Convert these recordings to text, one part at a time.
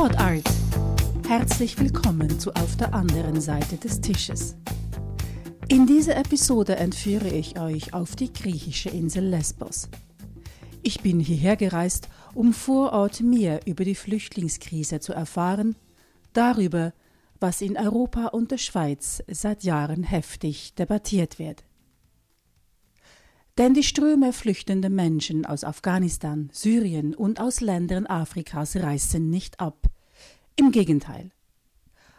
Pod Art. Herzlich willkommen zu Auf der anderen Seite des Tisches. In dieser Episode entführe ich euch auf die griechische Insel Lesbos. Ich bin hierher gereist, um vor Ort mehr über die Flüchtlingskrise zu erfahren, darüber, was in Europa und der Schweiz seit Jahren heftig debattiert wird. Denn die Ströme flüchtender Menschen aus Afghanistan, Syrien und aus Ländern Afrikas reißen nicht ab. Im Gegenteil.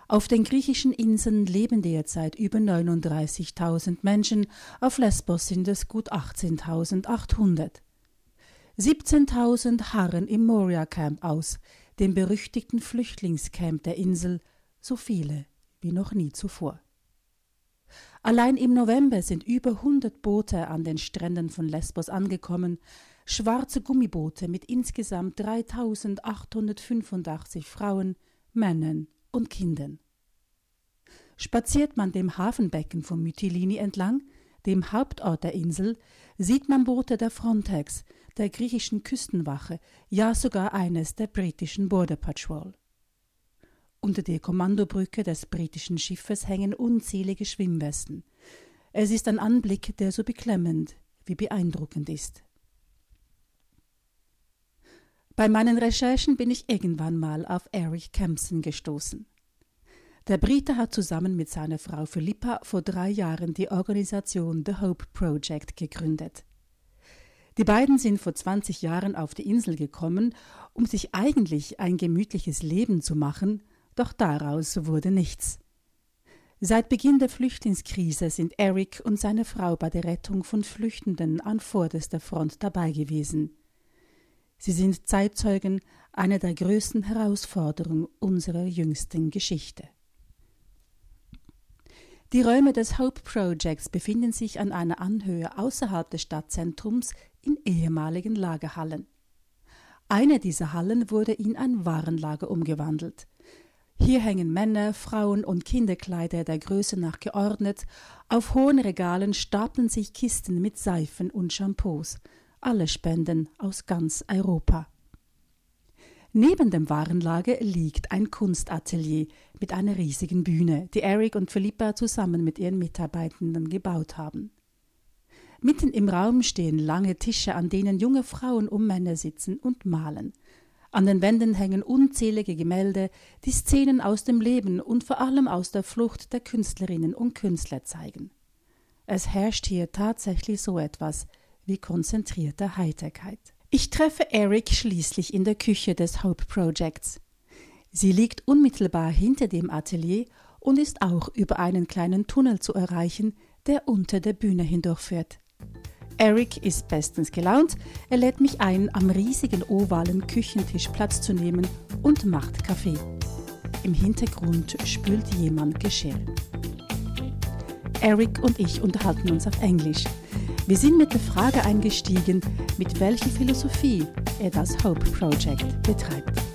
Auf den griechischen Inseln leben derzeit über 39.000 Menschen, auf Lesbos sind es gut 18.800. 17.000 harren im Moria Camp aus, dem berüchtigten Flüchtlingscamp der Insel, so viele wie noch nie zuvor. Allein im November sind über 100 Boote an den Stränden von Lesbos angekommen, schwarze Gummiboote mit insgesamt 3885 Frauen, Männern und Kindern. Spaziert man dem Hafenbecken von Mytilini entlang, dem Hauptort der Insel, sieht man Boote der Frontex, der griechischen Küstenwache, ja sogar eines der britischen Border Patrol. Unter der Kommandobrücke des britischen Schiffes hängen unzählige Schwimmwesten. Es ist ein Anblick, der so beklemmend wie beeindruckend ist. Bei meinen Recherchen bin ich irgendwann mal auf Eric Kempson gestoßen. Der Brite hat zusammen mit seiner Frau Philippa vor drei Jahren die Organisation The Hope Project gegründet. Die beiden sind vor 20 Jahren auf die Insel gekommen, um sich eigentlich ein gemütliches Leben zu machen, doch daraus wurde nichts. Seit Beginn der Flüchtlingskrise sind Eric und seine Frau bei der Rettung von Flüchtenden an vorderster Front dabei gewesen. Sie sind Zeitzeugen einer der größten Herausforderungen unserer jüngsten Geschichte. Die Räume des Hope Projects befinden sich an einer Anhöhe außerhalb des Stadtzentrums in ehemaligen Lagerhallen. Eine dieser Hallen wurde in ein Warenlager umgewandelt. Hier hängen Männer, Frauen und Kinderkleider der Größe nach geordnet, auf hohen Regalen stapeln sich Kisten mit Seifen und Shampoos, alle Spenden aus ganz Europa. Neben dem Warenlager liegt ein Kunstatelier mit einer riesigen Bühne, die Eric und Philippa zusammen mit ihren Mitarbeitenden gebaut haben. Mitten im Raum stehen lange Tische, an denen junge Frauen um Männer sitzen und malen. An den Wänden hängen unzählige Gemälde, die Szenen aus dem Leben und vor allem aus der Flucht der Künstlerinnen und Künstler zeigen. Es herrscht hier tatsächlich so etwas wie konzentrierte Heiterkeit. Ich treffe Eric schließlich in der Küche des Hope Projects. Sie liegt unmittelbar hinter dem Atelier und ist auch über einen kleinen Tunnel zu erreichen, der unter der Bühne hindurchführt. Eric ist bestens gelaunt. Er lädt mich ein, am riesigen ovalen Küchentisch Platz zu nehmen und macht Kaffee. Im Hintergrund spült jemand Geschirr. Eric und ich unterhalten uns auf Englisch. Wir sind mit der Frage eingestiegen, mit welcher Philosophie er das Hope Project betreibt.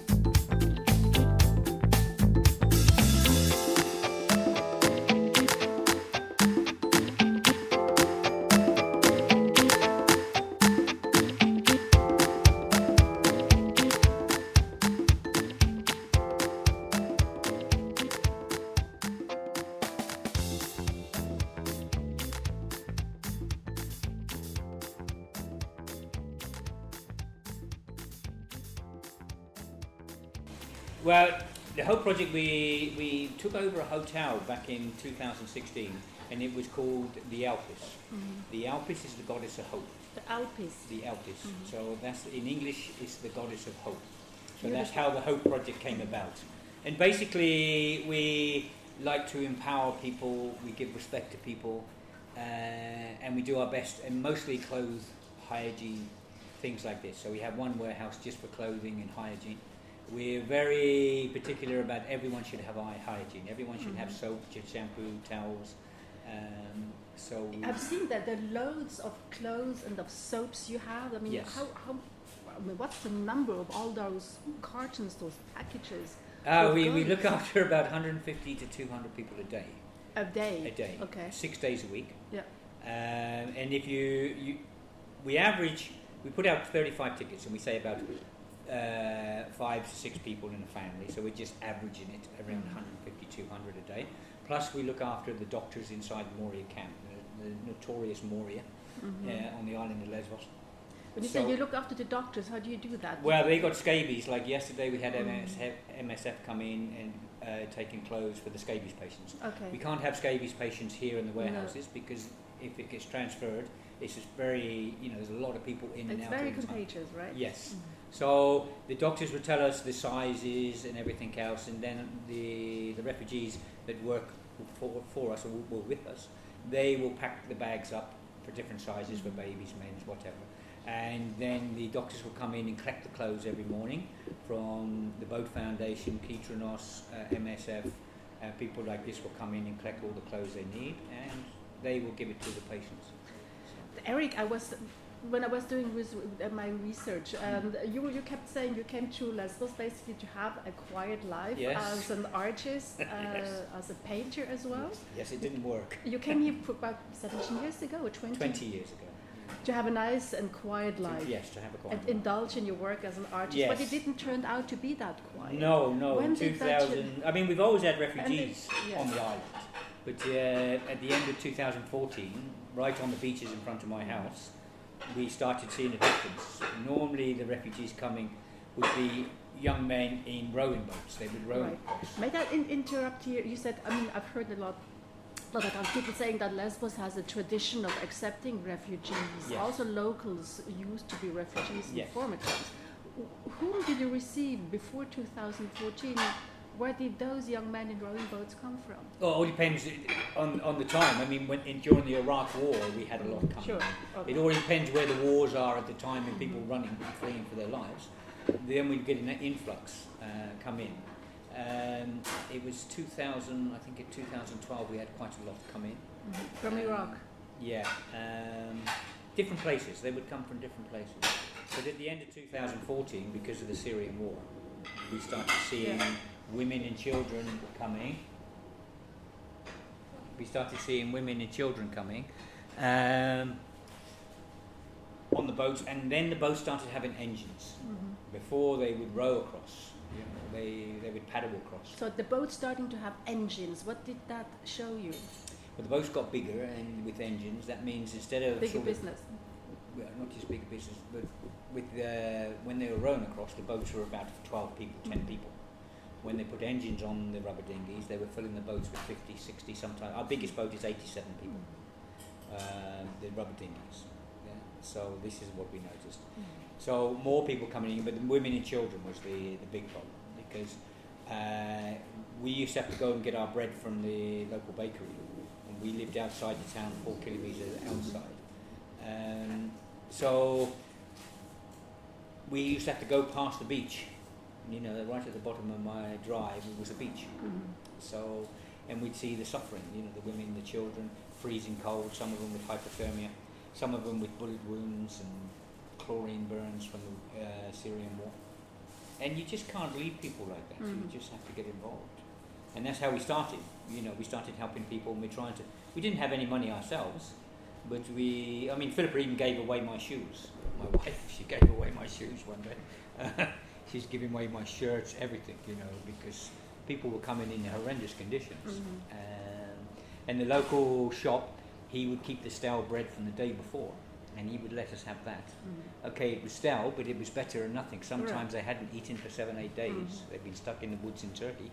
Took over a hotel back in 2016 and it was called the Elpis. Mm-hmm. The Elpis is the goddess of hope. The Elpis. The Elpis. Mhm. So that's in English, it's the goddess of hope. So that's how the Hope Project came about. And basically, we like to empower people, we give respect to people, uh, and we do our best, and mostly clothes, hygiene, things like this. So we have one warehouse just for clothing and hygiene. We're very particular about everyone should have eye hygiene. Everyone should have Mhm. soap, shampoo, towels. Um, so I've seen that are loads of clothes and of soaps you have. I mean, Yes. how, how, I mean, what's the number of all those cartons, those packages Uh, we, we look after about 150 to 200 people a day. a day? A day. Okay. Six days a week. Yeah. Um, and if you, you, we average, we put out 35 tickets and we say about uh, five to six people in a family, so we're just averaging it around 150, 200 a day. Plus, we look after the doctors inside the Moria camp, the, the notorious Moria Mhm. uh, on the island of Lesbos. When you So- say you look after the doctors, how do you do that? Well, they got scabies. Like yesterday, we had Mm. MSF, MSF come in and uh, taking clothes for the scabies patients. Okay. We can't have scabies patients here in the No. warehouses because if it gets transferred, it's just very, you know, there's a lot of people in and out. It's very contagious, right? Yes. Mhm. So the doctors would tell us the sizes and everything else, and then the the refugees that work for, for us or were with us, they will pack the bags up for different sizes for babies, men's, whatever. And then the doctors will come in and collect the clothes every morning from the Boat Foundation, Kitrinos, uh, MSF. Uh, people like this will come in and collect all the clothes they need, and they will give it to the patients. Eric, I was when I was doing uh, my research, and you you kept saying you came to Lesbos basically to have a quiet life Yes. as an artist, uh, Yes. as a painter as well. Yes, it didn't work. You came here about 17 years ago, or 20? 20 years ago. To have a nice and quiet life. Yes, to have a quiet And life. indulge in your work as an artist, but it didn't turn out to be that quiet. No, no. When in did that 2000. I mean, we've always had refugees yes. on the island, but uh, at the end of 2014, right on the beaches in front of my house, we started seeing a difference. Normally, the refugees coming would be young men in rowing boats. They would row Right. May I in- interrupt here? You said, I mean, I've heard a lot, lot of people saying that Lesbos has a tradition of accepting refugees. Yes. Also, locals used to be refugees in Yes. former times. Wh- Whom did you receive before 2014? Where did those young men in rowing boats come from? Oh, it all depends on, on the time. I mean, when, in, during the Iraq War, we had a lot coming. Sure. It all depends where the wars are at the time and people running, fleeing for their lives. Then we get an influx uh, come in. Um, it was 2000, I think in 2012 we had quite a lot come in. Mhm. From Iraq. Yeah, um, different places. They would come from different places. But at the end of 2014, because of the Syrian war, we started seeing Yeah. Women and children coming. We started seeing women and children coming um, on the boats, and then the boats started having engines. Mhm. Before they would row across, you know, they, they would paddle across. So the boat's starting to have engines. What did that show you? But the boats got bigger, and with engines, that means instead of Bigger sort of- business. well, not just bigger business, but with the, when they were rowing across, the boats were about 12 people, 10 Mhm. people. When they put engines on the rubber dinghies, they were filling the boats with 50, 60 sometimes. Our biggest boat is 87 people, um, the rubber dinghies. Yeah. So this is what we noticed. So more people coming in, but the women and children was the, the big problem because uh, we used to have to go and get our bread from the local bakery. And we lived outside the town, four kilometres outside. Um, so we used to have to go past the beach. You know, right at the bottom of my drive was a beach. Mhm. So, and we'd see the suffering, you know, the women, the children, freezing cold, some of them with hypothermia, some of them with bullet wounds and chlorine burns from the uh, Syrian war. And you just can't leave people like that, Mhm. you just have to get involved. And that's how we started. You know, we started helping people and we're trying to, we didn't have any money ourselves, but we, I mean, Philippa even gave away my shoes. My wife, she gave away my shoes one day. She's giving away my shirts, everything, you know, because people were coming in horrendous conditions. Mhm. Um, and the local shop, he would keep the stale bread from the day before, and he would let us have that. Mhm. Okay, it was stale, but it was better than nothing. Sometimes they hadn't eaten for seven, eight days. Mhm. They'd been stuck in the woods in Turkey.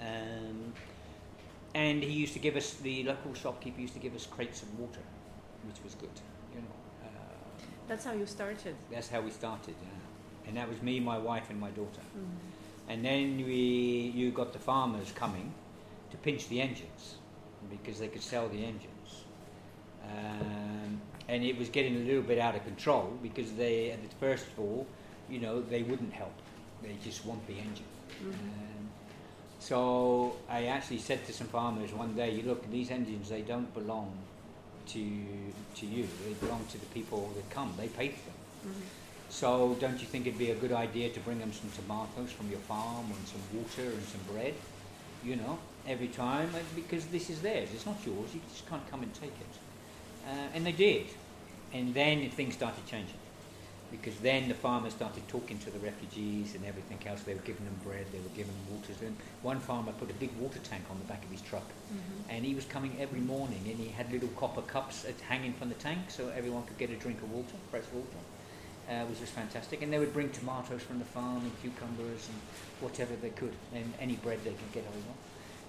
Um, and he used to give us, the local shopkeeper used to give us crates of water, which was good. You know, uh, That's how you started. that's how we started. Yeah. And that was me, my wife, and my daughter. Mhm. And then we, you got the farmers coming to pinch the engines because they could sell the engines. Um, and it was getting a little bit out of control because they, at the first of all, you know, they wouldn't help. They just want the engine. Mhm. Um, so I actually said to some farmers one day, "You look, these engines, they don't belong to, to you. They belong to the people that come. They pay for them. Mhm. So don't you think it'd be a good idea to bring them some tomatoes from your farm and some water and some bread, you know, every time? Because this is theirs, it's not yours, you just can't come and take it. Uh, and they did. And then things started changing. because then the farmers started talking to the refugees and everything else. They were giving them bread, they were giving them water. And one farmer put a big water tank on the back of his truck, Mm-hmm. and he was coming every morning, and he had little copper cups hanging from the tank, so everyone could get a drink of water, fresh water. Uh, was just fantastic, and they would bring tomatoes from the farm and cucumbers and whatever they could, and any bread they could get over.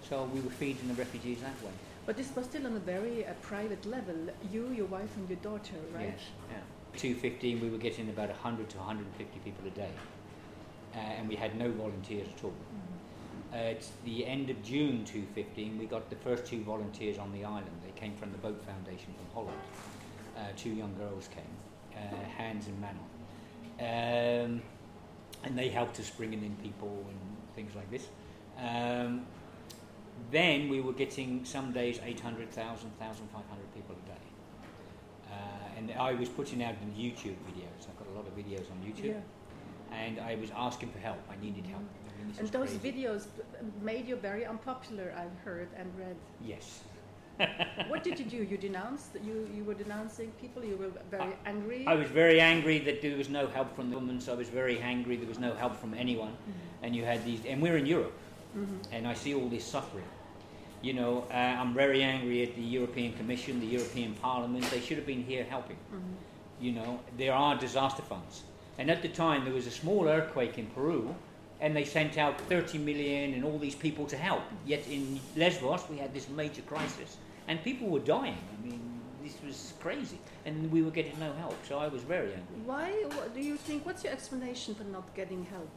So we were feeding the refugees that way. But this was still on a very uh, private level. You, your wife, and your daughter, right? Yes. Yeah. 215, we were getting about 100 to 150 people a day, uh, and we had no volunteers at all. Mm-hmm. Uh, at the end of June 2015, we got the first two volunteers on the island. They came from the Boat Foundation from Holland. Uh, two young girls came, uh, Hans and Manon. Um, and they helped us bringing in people and things like this. Um, then we were getting some days 800,000, 1,500 people a day. Uh, and I was putting out the YouTube videos. I've got a lot of videos on YouTube. Yeah. And I was asking for help. I needed help. I mean, And those crazy. videos made you very unpopular, I've heard and read. Yes. what did you do? You denounced? You, you were denouncing people? You were very angry? I was very angry that there was no help from the governments. I was very angry there was no help from anyone. Mhm. And you had these, and we're in Europe, Mhm. and I see all this suffering. You know, uh, I'm very angry at the European Commission, the European Parliament. They should have been here helping. Mhm. You know, there are disaster funds. And at the time, there was a small earthquake in Peru, and they sent out 30 million and all these people to help. Yet in Lesbos, we had this major crisis, and people were dying. I mean, this was crazy, and we were getting no help. So I was very angry. Why what do you think? What's your explanation for not getting help?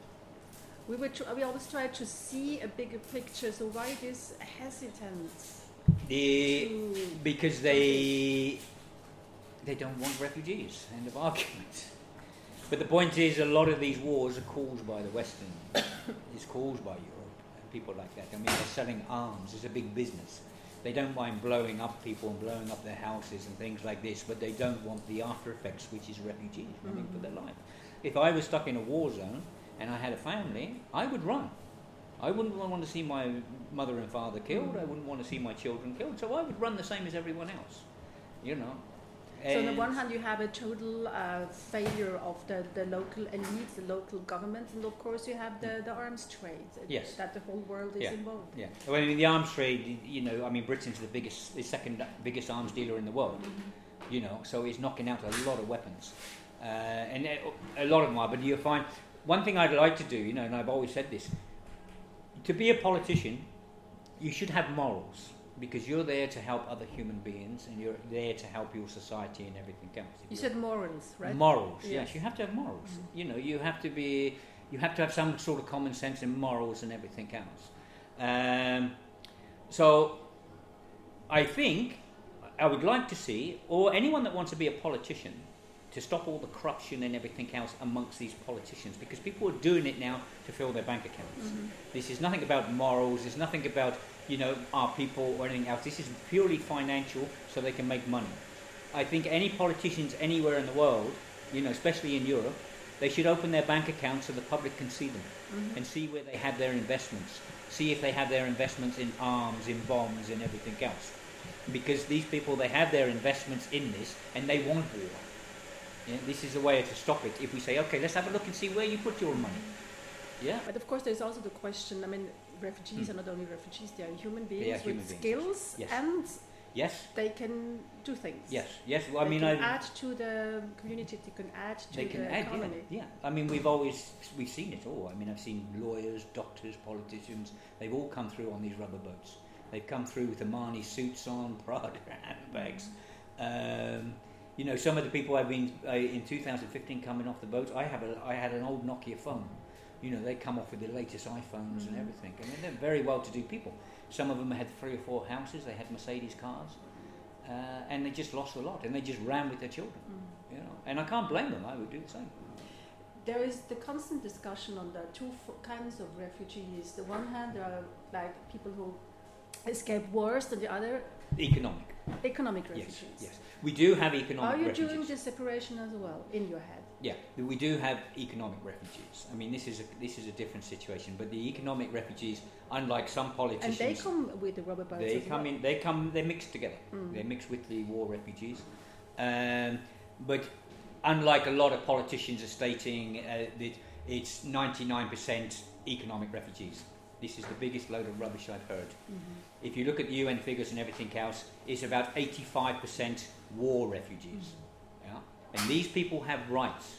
We were we always try to see a bigger picture. So why this hesitance The, because they they don't want refugees. End of argument. But the point is, a lot of these wars are caused by the Western. it's caused by Europe and people like that. I mean, they're selling arms. It's a big business. They don't mind blowing up people and blowing up their houses and things like this, but they don't want the after effects, which is refugees running mm. for their life. If I was stuck in a war zone and I had a family, I would run. I wouldn't want to see my mother and father killed. I wouldn't want to see my children killed. So I would run the same as everyone else. You know. So on the one hand, you have a total uh, failure of the, the local elites, the local governments, and of course you have the, the arms trade. uh, Yes. That the whole world is Yeah. involved. Yeah. Well, I mean, the arms trade, you know, I mean, Britain's the biggest, the second biggest arms dealer in the world, you know, so it's knocking out a lot of weapons. Uh, and a- a lot of them are, but you'll find, one thing I'd like to do, you know, and I've always said this, to be a politician, you should have morals, because you're there to help other human beings, and you're there to help your society and everything else. If You said morals, right? Morals, yes. Yes. You have to have morals. Mhm. You know, you have to be, you have to have some sort of common sense and morals and everything else. Um, so, I think I would like to see, or anyone that wants to be a politician, to stop all the corruption and everything else amongst these politicians, because people are doing it now to fill their bank accounts. Mhm. This is nothing about morals. There's nothing about you know our people or anything else. This is purely financial, so they can make money. I think any politicians anywhere in the world, you know, especially in Europe, they should open their bank accounts so the public can see them Mhm. and see where they have their investments. See if they have their investments in arms, in bombs, and everything else. Because these people, they have their investments in this, and they want war. Yeah, this is a way to stop it. If we say, okay, let's have a look and see where you put your money. Yeah. But of course, there's also the question. I mean, refugees Hmm. are not only refugees; they are human beings They are with human beings, skills, yes. and Yes. they can do things. Yes. Yes. Well, I they mean, can I. add to the community. They can add to They can the add, yeah, economy. yeah. I mean, we've always we've seen it all. I mean, I've seen lawyers, doctors, politicians. They've all come through on these rubber boats. They've come through with Armani suits on, Prada handbags. Um, you know, some of the people I've been uh, in 2015 coming off the boat. I have a I had an old Nokia phone. You know, they come off with the latest iPhones and Mhm. everything. I mean, they're very well-to-do people. Some of them had three or four houses. They had Mercedes cars, uh, and they just lost a lot. And they just ran with their children. Mm. You know, and I can't blame them. I would do the same. There is the constant discussion on the two f- kinds of refugees. The one hand, there are like people who escape wars, and the other, Economic. economic refugees. yes. yes. We do have economic Are you refugees. doing this separation as well in your head? Yeah, we do have economic refugees. I mean, this is a this is a different situation. But the economic refugees, unlike some politicians, And they come with the rubber boats they come well. in. They come. They're mixed together. Mm. They mix with the war refugees. Um, but unlike a lot of politicians are stating uh, that it's 99% economic refugees. This is the biggest load of rubbish I've heard. Mm-hmm. If you look at the UN figures and everything else, it's about 85% war refugees. Yeah? And these people have rights.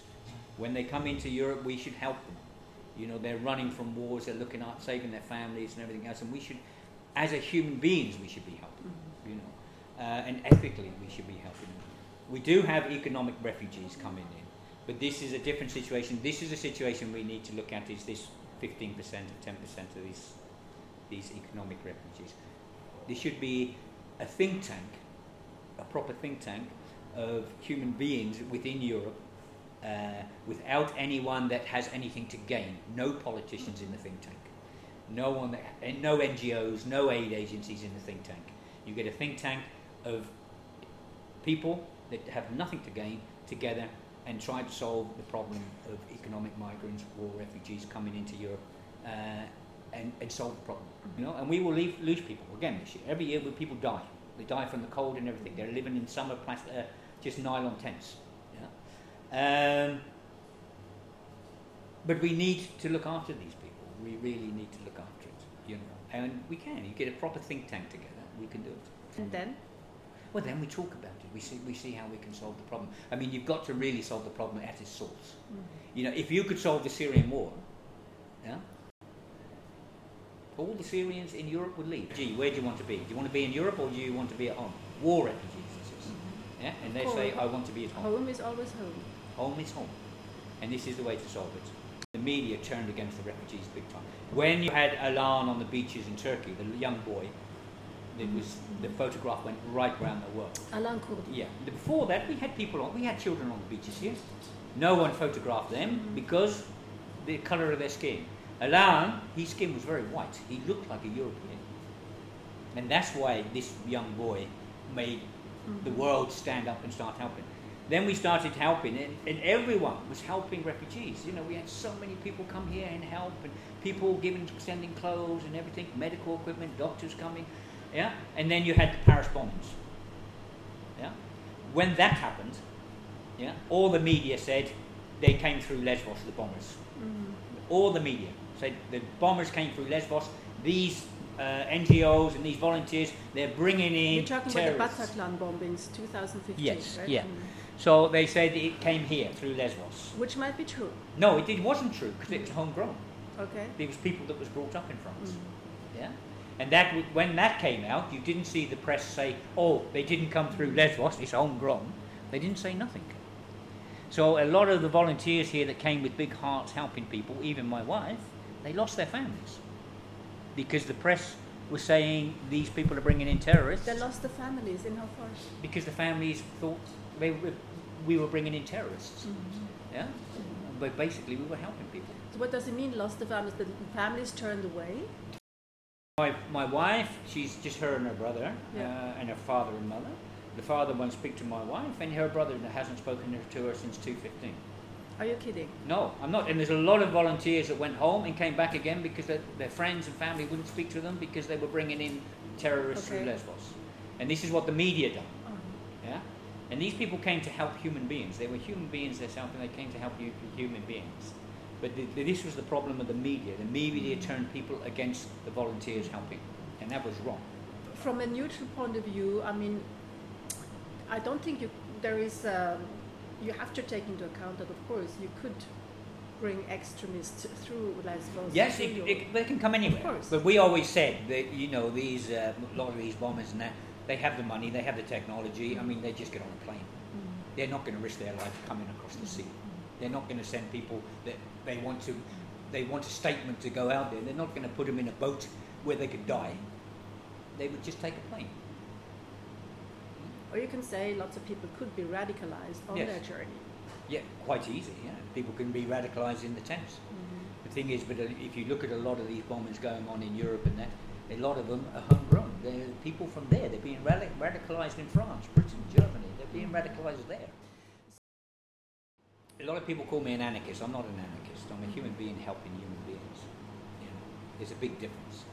When they come into Europe, we should help them. You know, they're running from wars, they're looking at saving their families and everything else, and we should, as a human beings, we should be helping. You know, uh, and ethically, we should be helping them. We do have economic refugees coming in, but this is a different situation. This is a situation we need to look at. Is this 15% or 10% of these these economic refugees? There should be a think tank, a proper think tank of human beings within Europe uh, without anyone that has anything to gain. No politicians in the think tank. No one that, and no NGOs, no aid agencies in the think tank. You get a think tank of people that have nothing to gain together and try to solve the problem of economic migrants, or refugees coming into Europe, uh, and, and solve the problem. You know, and we will leave, lose people again this year. Every year, people die, they die from the cold and everything. They're living in summer plastic, uh, just nylon tents. Yeah? Um, but we need to look after these people. We really need to look after it. You know, and we can. You get a proper think tank together. We can do it. And then? Well, then we talk about it. We see, we see how we can solve the problem. I mean, you've got to really solve the problem at its source. Mm-hmm. You know, if you could solve the Syrian war, yeah, all the Syrians in Europe would leave. Gee, where do you want to be? Do you want to be in Europe or do you want to be at home? War refugees, this is. Mm-hmm. Yeah, and they say, I want to be at home. Home is always home. Home is home. And this is the way to solve it. The media turned against the refugees big time. When you had Alan on the beaches in Turkey, the young boy, it mm-hmm. was the photograph went right round the world. Alan Kurdi. Yeah. Before that, we had people on. We had children on the beaches here. Mm-hmm. No one photographed them because the colour of their skin. Alan, his skin was very white. He looked like a European, and that's why this young boy made the mm-hmm. world stand up and start helping. Then we started helping, and, and everyone was helping refugees. You know, we had so many people come here and help, and people giving, sending clothes and everything, medical equipment, doctors coming. Yeah, and then you had the Paris bombings. Yeah, when that happened, yeah, all the media said they came through Lesbos, the bombers. Mm-hmm. All the media said the bombers came through Lesbos. These uh, NGOs and these volunteers, they're bringing in You're talking terrorists. about the Bataclan bombings, 2015, Yes, right? yeah. Mm. So they said it came here through Lesbos. Which might be true. No, it, it wasn't true because it was homegrown. Okay. It was people that was brought up in France. Mm. Yeah, and that when that came out, you didn't see the press say, "Oh, they didn't come through Lesbos; it's homegrown." They didn't say nothing. So a lot of the volunteers here that came with big hearts helping people, even my wife, they lost their families because the press was saying these people are bringing in terrorists. They lost the families in how far? because the families thought they were, we were bringing in terrorists. Yeah, but basically we were helping people. So what does it mean, lost the families? The families turned away? My, my wife, she's just her and her brother, Yeah. uh, and her father and mother. The father won't speak to my wife, and her brother hasn't spoken to her since 215. Are you kidding? No, I'm not. And there's a lot of volunteers that went home and came back again because their, their friends and family wouldn't speak to them because they were bringing in terrorists through Okay. Lesbos. And this is what the media done. Uh-huh. Yeah? And these people came to help human beings. They were human beings themselves and they came to help hu- human beings. But the, the, this was the problem of the media. The media turned people against the volunteers helping. And that was wrong. From a neutral point of view, I mean, I don't think you there is. Um, you have to take into account that, of course, you could bring extremists through Lesbos. Yes, it, it, they can come anywhere. Of course. But we always said that, you know, these, uh, a lot of these bombers and that, they have the money, they have the technology. I mean, they just get on a plane. Mm. They're not going to risk their life coming across the sea. They're not going to send people that they want to, they want a statement to go out there. They're not going to put them in a boat where they could die. They would just take a plane. Or you can say lots of people could be radicalized on Yes. their journey. Yeah, quite easy. Yeah, people can be radicalised in the tents. The thing is, but uh, if you look at a lot of these bombings going on in Europe and that, a lot of them are homegrown. They're people from there. They're being radic- radicalised in France, Britain, Germany. They're being radicalised there. A lot of people call me an anarchist. I'm not an anarchist. I'm a human being helping human beings. You know, there's a big difference.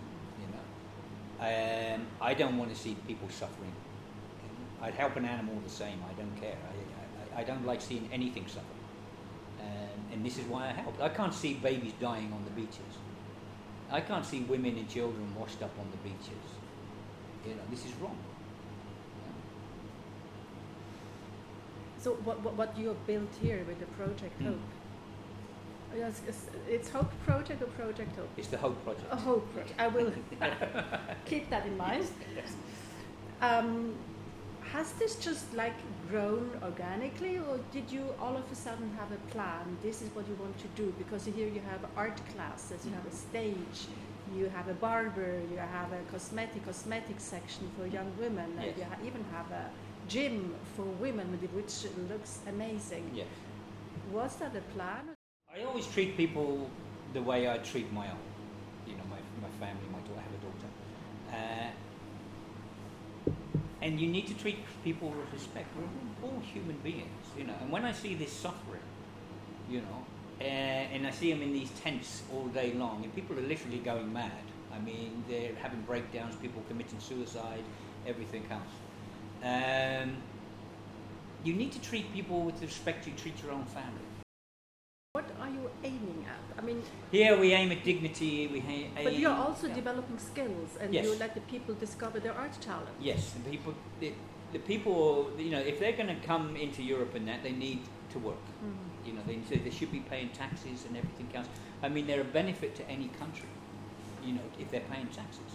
You know, um, I don't want to see people suffering. I'd help an animal the same. I don't care. I, I, I don't like seeing anything suffer. Um, and this is why I help. I can't see babies dying on the beaches. I can't see women and children washed up on the beaches. You know, this is wrong. So what, what, what you have built here with the Project Hmm. Hope? Yes, it's, it's Hope Project or Project Hope? It's the Hope Project. A Hope Project. I will keep that in mind. Um, has this just like grown organically, or did you all of a sudden have a plan? This is what you want to do because here you have art classes, you have a stage, you have a barber, you have a cosmetic cosmetic section for young women, and you ha- even have a gym for women, which looks amazing. Yes. Was that a plan? I always treat people the way I treat my own. You know, my, my family, my daughter, I have a daughter. Uh, and you need to treat people with respect. We're all human beings, you know. And when I see this suffering, you know, uh, and I see them in these tents all day long, and people are literally going mad. I mean, they're having breakdowns, people committing suicide, everything else. Um, you need to treat people with the respect you treat your own family. What are you aiming at? I mean, Here we aim at dignity. We aim. but you're also yeah. developing skills, and Yes. you let the people discover their art talent. Yes, the people, the, the people, you know, if they're going to come into Europe and that, they need to work. Mhm. You know, they, so they should be paying taxes and everything else. I mean, they're a benefit to any country. You know, if they're paying taxes.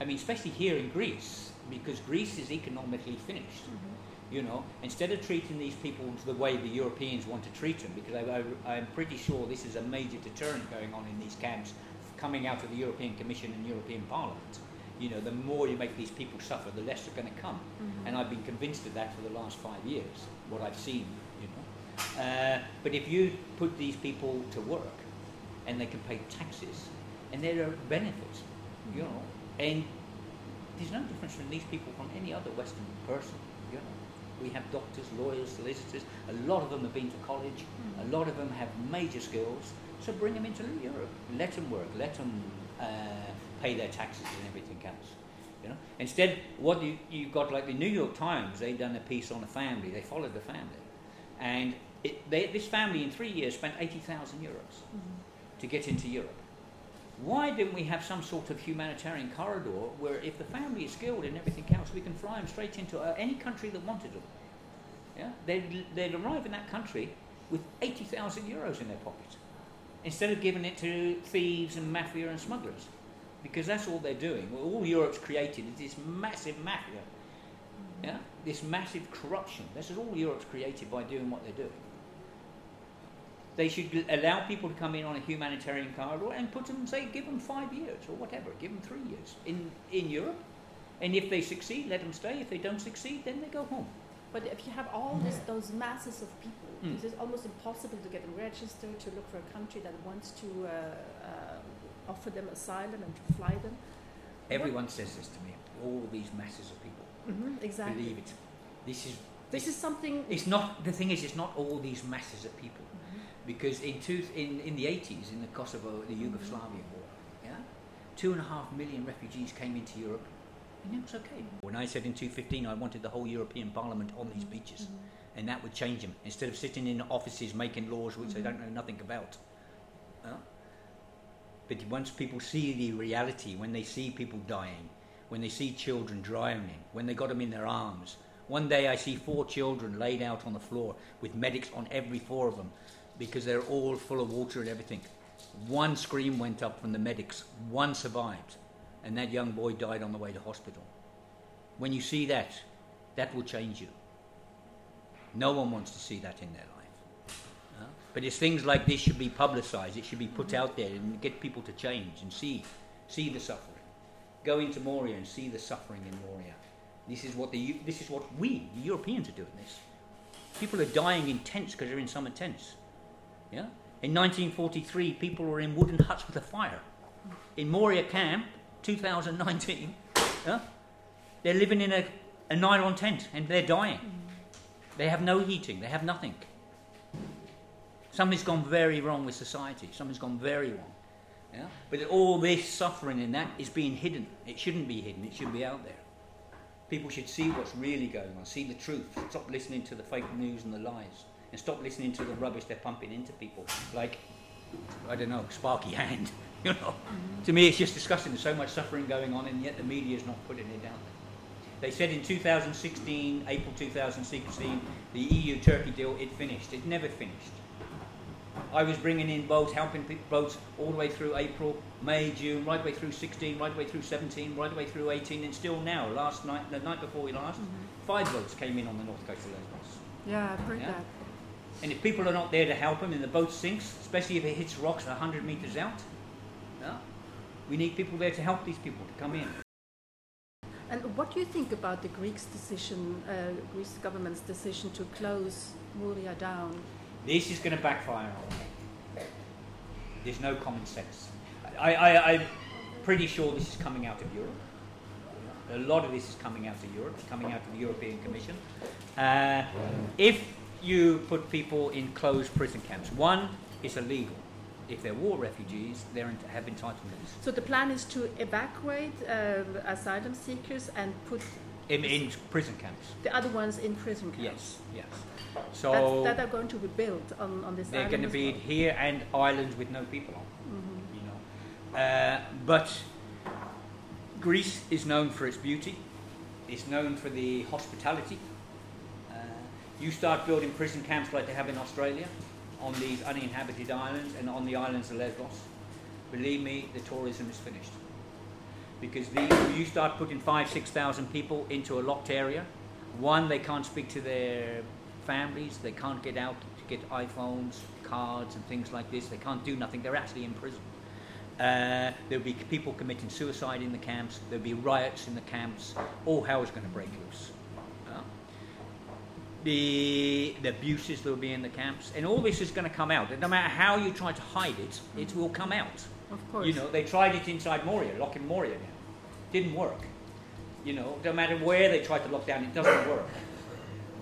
I mean, especially here in Greece, because Greece is economically finished. You know, instead of treating these people the way the Europeans want to treat them, because I, I'm pretty sure this is a major deterrent going on in these camps coming out of the European Commission and European Parliament. You know, the more you make these people suffer, the less they're going to come. Mhm. And I've been convinced of that for the last five years, what I've seen, you know. Uh, but if you put these people to work and they can pay taxes and there are benefits, you know, and there's no difference from these people from any other Western person. We have doctors, lawyers, solicitors. A lot of them have been to college. A lot of them have major skills. So bring them into Europe. Let them work. Let them uh, pay their taxes and everything else. You know. Instead, what you you got like the New York Times. they've done a piece on a family. They followed the family, and it, they, this family in three years spent eighty thousand euros to get into Europe. Why didn't we have some sort of humanitarian corridor where, if the family is skilled and everything else, we can fly them straight into uh, any country that wanted them? Yeah, they'd, they'd arrive in that country with 80,000 euros in their pocket instead of giving it to thieves and mafia and smugglers because that's all they're doing. All Europe's created is this massive mafia, yeah, this massive corruption. This is all Europe's created by doing what they're doing. They should allow people to come in on a humanitarian corridor and put them, say, give them five years or whatever, give them three years in, in Europe. And if they succeed, let them stay. If they don't succeed, then they go home. But if you have all this, those masses of people, Mm. it is almost impossible to get them registered, to look for a country that wants to uh, uh, offer them asylum and to fly them. Everyone says this to me. All these masses of people. hmm exactly. Believe it. This is. This is something. It's not. The thing is, it's not all these masses of people. Because in two, in, in the 80s, in the Kosovo, the Yugoslavia war, yeah, two and a half million refugees came into Europe, and it was okay. When I said in 2015 I wanted the whole European Parliament on these beaches, Mhm. and that would change them instead of sitting in offices making laws which they Mhm. don't know nothing about. Yeah? But once people see the reality, when they see people dying, when they see children drowning, when they got them in their arms. One day I see four children laid out on the floor with medics on every four of them because they're all full of water and everything. One scream went up from the medics, one survived, and that young boy died on the way to hospital. When you see that, that will change you. No one wants to see that in their life. Uh, But it's things like this should be publicised. It should be put out there and get people to change and see, see the suffering. Go into Moria and see the suffering in Moria. This is what the this is what we the Europeans are doing. This people are dying in tents because they're in summer tents. Yeah. In 1943, people were in wooden huts with a fire. In Moria camp, 2019, yeah, they're living in a, a nylon tent and they're dying. They have no heating. They have nothing. Something's gone very wrong with society. Something's gone very wrong. Yeah? But all this suffering in that is being hidden. It shouldn't be hidden. It should be out there. People should see what's really going on, see the truth, stop listening to the fake news and the lies, and stop listening to the rubbish they're pumping into people. Like, I don't know, Sparky Hand. You know, to me, it's just disgusting. There's so much suffering going on, and yet the media is not putting it out there. They said in 2016, April 2016, the EU-Turkey deal, it finished. It never finished. I was bringing in boats, helping people, boats all the way through April, May, June, right the way through 16, right the way through 17, right the way through 18, and still now, last night, the night before we last, mm-hmm. five boats came in on the north coast of Lesbos. Yeah, I've heard Yeah. that. And if people are not there to help them and the boat sinks, especially if it hits rocks 100 metres out, yeah, we need people there to help these people to come in. And what do you think about the Greeks' decision, uh, Greece government's decision to close Moria down? This is going to backfire. There's no common sense. I, I, I'm pretty sure this is coming out of Europe. A lot of this is coming out of Europe, coming out of the European Commission. Uh, if you put people in closed prison camps, one, it's illegal. If they're war refugees, they have entitlements. So the plan is to evacuate uh, asylum seekers and put In, in prison camps. the other ones in prison camps. Yes, yes. So That's, that are going to be built on, on this they're going to be well. here and islands with no people on. You know, uh, but Greece is known for its beauty. It's known for the hospitality. You start building prison camps like they have in Australia, on these uninhabited islands and on the islands of Lesbos. Believe me, the tourism is finished. Because you start putting five, six thousand people into a locked area. One, they can't speak to their families. They can't get out to get iPhones, cards, and things like this. They can't do nothing. They're actually in prison. Uh, there'll be people committing suicide in the camps. There'll be riots in the camps. All hell is going to break loose. The, the abuses that will be in the camps, and all this is going to come out. And no matter how you try to hide it, it will come out. Of course. You know, they tried it inside Moria, locking Moria down. Didn't work. You know, no matter where they tried to lock down, it doesn't work.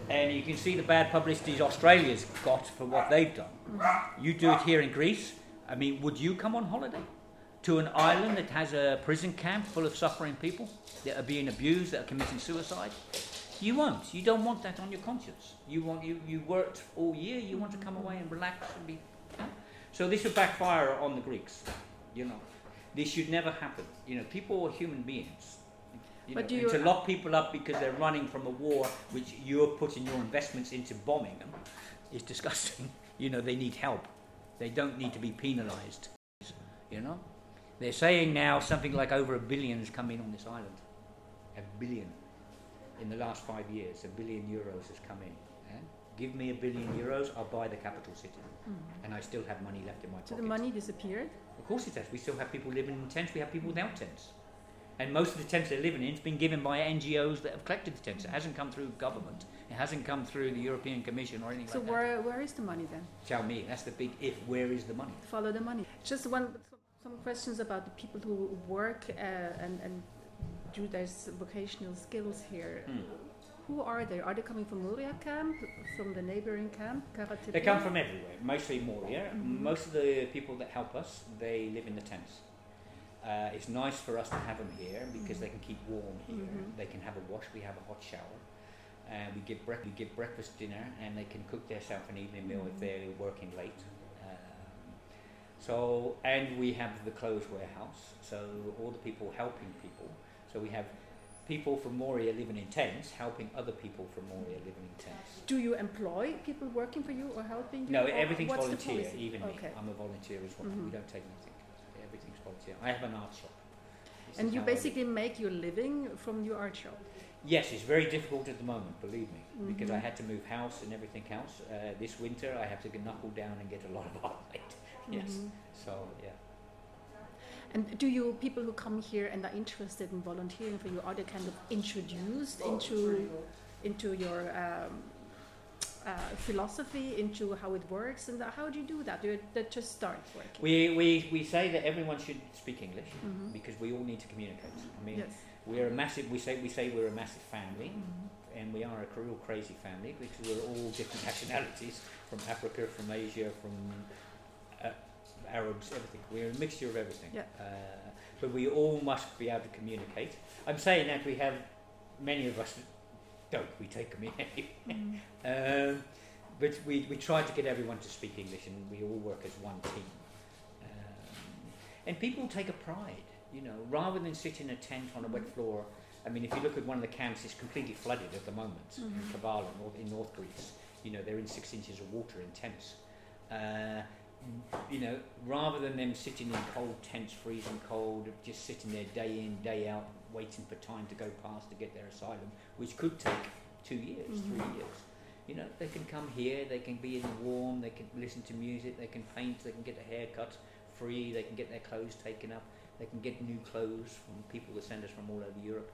And you can see the bad publicity Australia's got for what they've done. Mm-hmm. You do it here in Greece. I mean, would you come on holiday to an island that has a prison camp full of suffering people that are being abused, that are committing suicide? You won't. You don't want that on your conscience. You want you, you worked all year. You want to come away and relax and be. So this would backfire on the Greeks. You know, this should never happen. You know, people are human beings. You But know, you- to lock people up because they're running from a war which you're putting your investments into bombing them is disgusting. You know, they need help. They don't need to be penalised. You know, they're saying now something like over a billion has come in on this island. A billion in the last five years. A billion euros has come in. eh? Give me a billion euros, I'll buy the capital city, and I still have money left in my Mm. So pocket. the money disappeared? Of course it has. We still have people living in tents. We have people without tents. And most of the tents they're living in has been given by NGOs that have collected the tents. It hasn't come through government. It hasn't come through the European Commission or anything So like that. where, where is the money then? Tell me, that's the big if. Where is the money? Follow the money. Just one, some questions about the people who work uh, and, and do their s- vocational skills here. Hmm. Who are they? Are they coming from Moria camp, from the neighboring camp? They come from everywhere, mostly Moria. Most of the people that help us, they live in the tents. Uh, it's nice for us to have them here because they can keep warm here. Mhm. They can have a wash. We have a hot shower. Uh, we give brec- we give breakfast, dinner, and they can cook themselves an evening meal if they're working late. Um, so, and we have the clothes warehouse. So all the people helping people. So we have people from Moria living in tents, helping other people from Moria living in tents. Do you employ people working for you or helping you? No, everything's volunteer, even me. I'm a volunteer as well. Mhm. We don't take nothing. Everything's volunteer. I have an art shop. This And you basically make your living from your art shop. Yes, it's very difficult at the moment, believe me, because I Mhm. had to move house and everything else. Uh, this winter, I have to knuckle down and get a lot of art made. Yes. Mhm. So, yeah. And do you people who come here and are interested in volunteering for you are they kind of introduced into into your um, uh, philosophy, into how it works, and how do you do that? Do you that just start working? We, we, we say that everyone should speak English Mhm. because we all need to communicate. I mean, yes. we're a massive, we say, we say we're a massive family. Mhm. and we are a real crazy family because we're all different nationalities from Africa, from Asia, from Arabs, everything. We're a mixture of everything. Yeah. Uh, but we all must be able to communicate. I'm saying that we have many of us don't. We take them in anyway. Um, but we, we try to get everyone to speak English and we all work as one team. Um, and people take a pride, you know, rather than sit in a tent on a wet floor. I mean, if you look at one of the camps, it's completely flooded at the moment in Kavala, in North Greece. You know, they're in six inches of water in tents. Uh, you know, rather than them sitting in cold tents, freezing cold, just sitting there day in, day out, waiting for time to go past to get their asylum, which could take two years, three years. You know, they can come here, they can be in the warm, they can listen to music, they can paint, they can get a haircut free, they can get their clothes taken up, they can get new clothes from people that send us from all over Europe,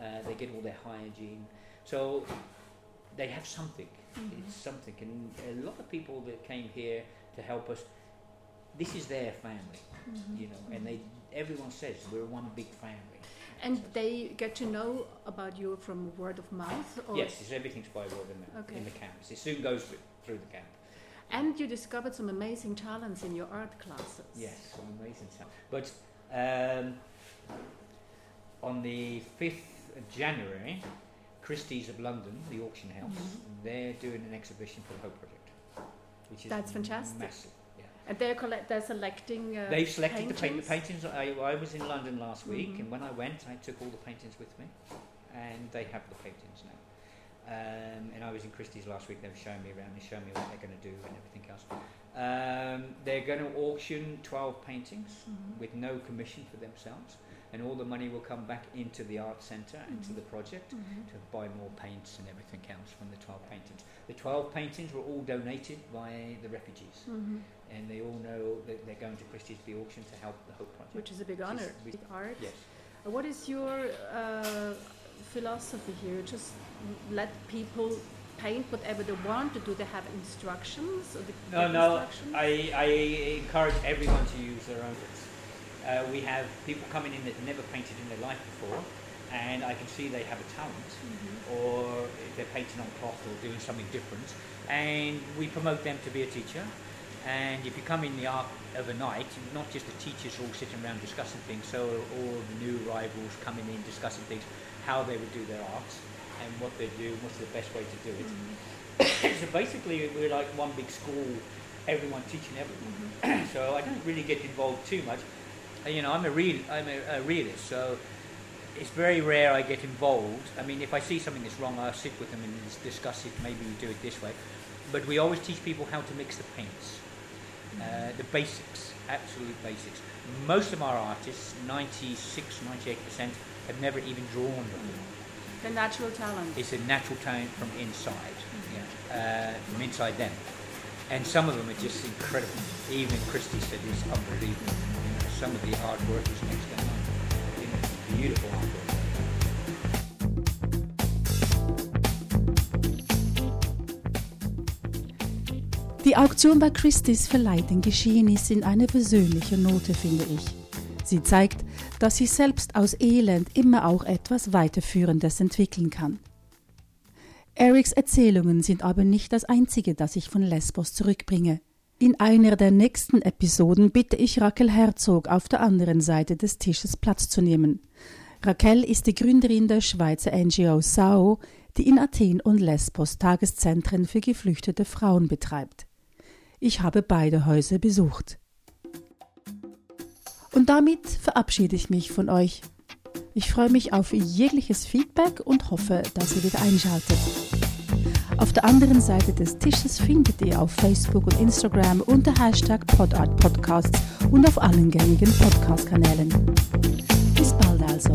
uh, they get all their hygiene. So they have something. It's something. And a lot of people that came here to help us, this is their family, you know, and they everyone says we're one big family. And they get to know about you from word of mouth? Or Yes, it's everything's by word of mouth Okay. in the camps. It soon goes through, the camp. And you discovered some amazing talents in your art classes. Yes, some amazing stuff. But um, on the 5th of January, Christie's of London, the auction house, Mm-hmm. they're doing an exhibition for the Hope Project, which is That's fantastic. massive. Yeah. And they're, collect- they're selecting. Uh, They've selected the, paint, the paintings? paintings. I, I was in London last week, Mhm. and when I went, I took all the paintings with me, and they have the paintings now. Um, and I was in Christie's last week. They were showing me around and showing me what they're going to do and everything else. Um, they're going to auction 12 paintings Mhm. with no commission for themselves, and all the money will come back into the art centre and to Mhm. the project Mhm. to buy more paints and everything else from the 12 paintings. The 12 paintings were all donated by the refugees Mhm. and they all know that they're going to Christie's to be auctioned to help the Hope Project. Which is a big Which honor. Big art. yes. Uh, What is your uh, philosophy here? Just let people paint whatever they want to do. They have instructions. Or they No, no. instructions? I, I encourage everyone to use their own bits. Uh, we have people coming in that never painted in their life before, and I can see they have a talent, Mhm. or if they're painting on cloth or doing something different, and we promote them to be a teacher. And if you come in the art of a night, not just the teachers all sitting around discussing things, so all the new arrivals coming in discussing things, how they would do their art, and what they do, what's the best way to do it. so basically, we're like one big school, everyone teaching everyone. so I don't really get involved too much. Uh, You know, I'm a real, I'm a, a realist, so it's very rare I get involved. I mean, if I see something that's wrong, I'll sit with them and discuss it. Maybe we do it this way. But we always teach people how to mix the paints, uh, the basics, absolute basics. Most of our artists, 96, 98%, have never even drawn before. The natural talent. It's a natural talent from inside, yeah, uh, from inside them. And some of them are just incredible. Even Christie said it's unbelievable. Some of the artwork is next to know, beautiful. Die Auktion bei Christie's verleiht den Geschehnissen eine versöhnliche Note, finde ich. Sie zeigt, dass sich selbst aus Elend immer auch etwas Weiterführendes entwickeln kann. Erics Erzählungen sind aber nicht das einzige, das ich von Lesbos zurückbringe. In einer der nächsten Episoden bitte ich Raquel Herzog auf der anderen Seite des Tisches Platz zu nehmen. Raquel ist die Gründerin der Schweizer NGO SAO, die in Athen und Lesbos Tageszentren für geflüchtete Frauen betreibt. Ich habe beide Häuser besucht. Und damit verabschiede ich mich von euch. Ich freue mich auf jegliches Feedback und hoffe, dass ihr wieder einschaltet. Auf der anderen Seite des Tisches findet ihr auf Facebook und Instagram unter Hashtag PodArtPodcasts und auf allen gängigen Podcast-Kanälen. Bis bald also.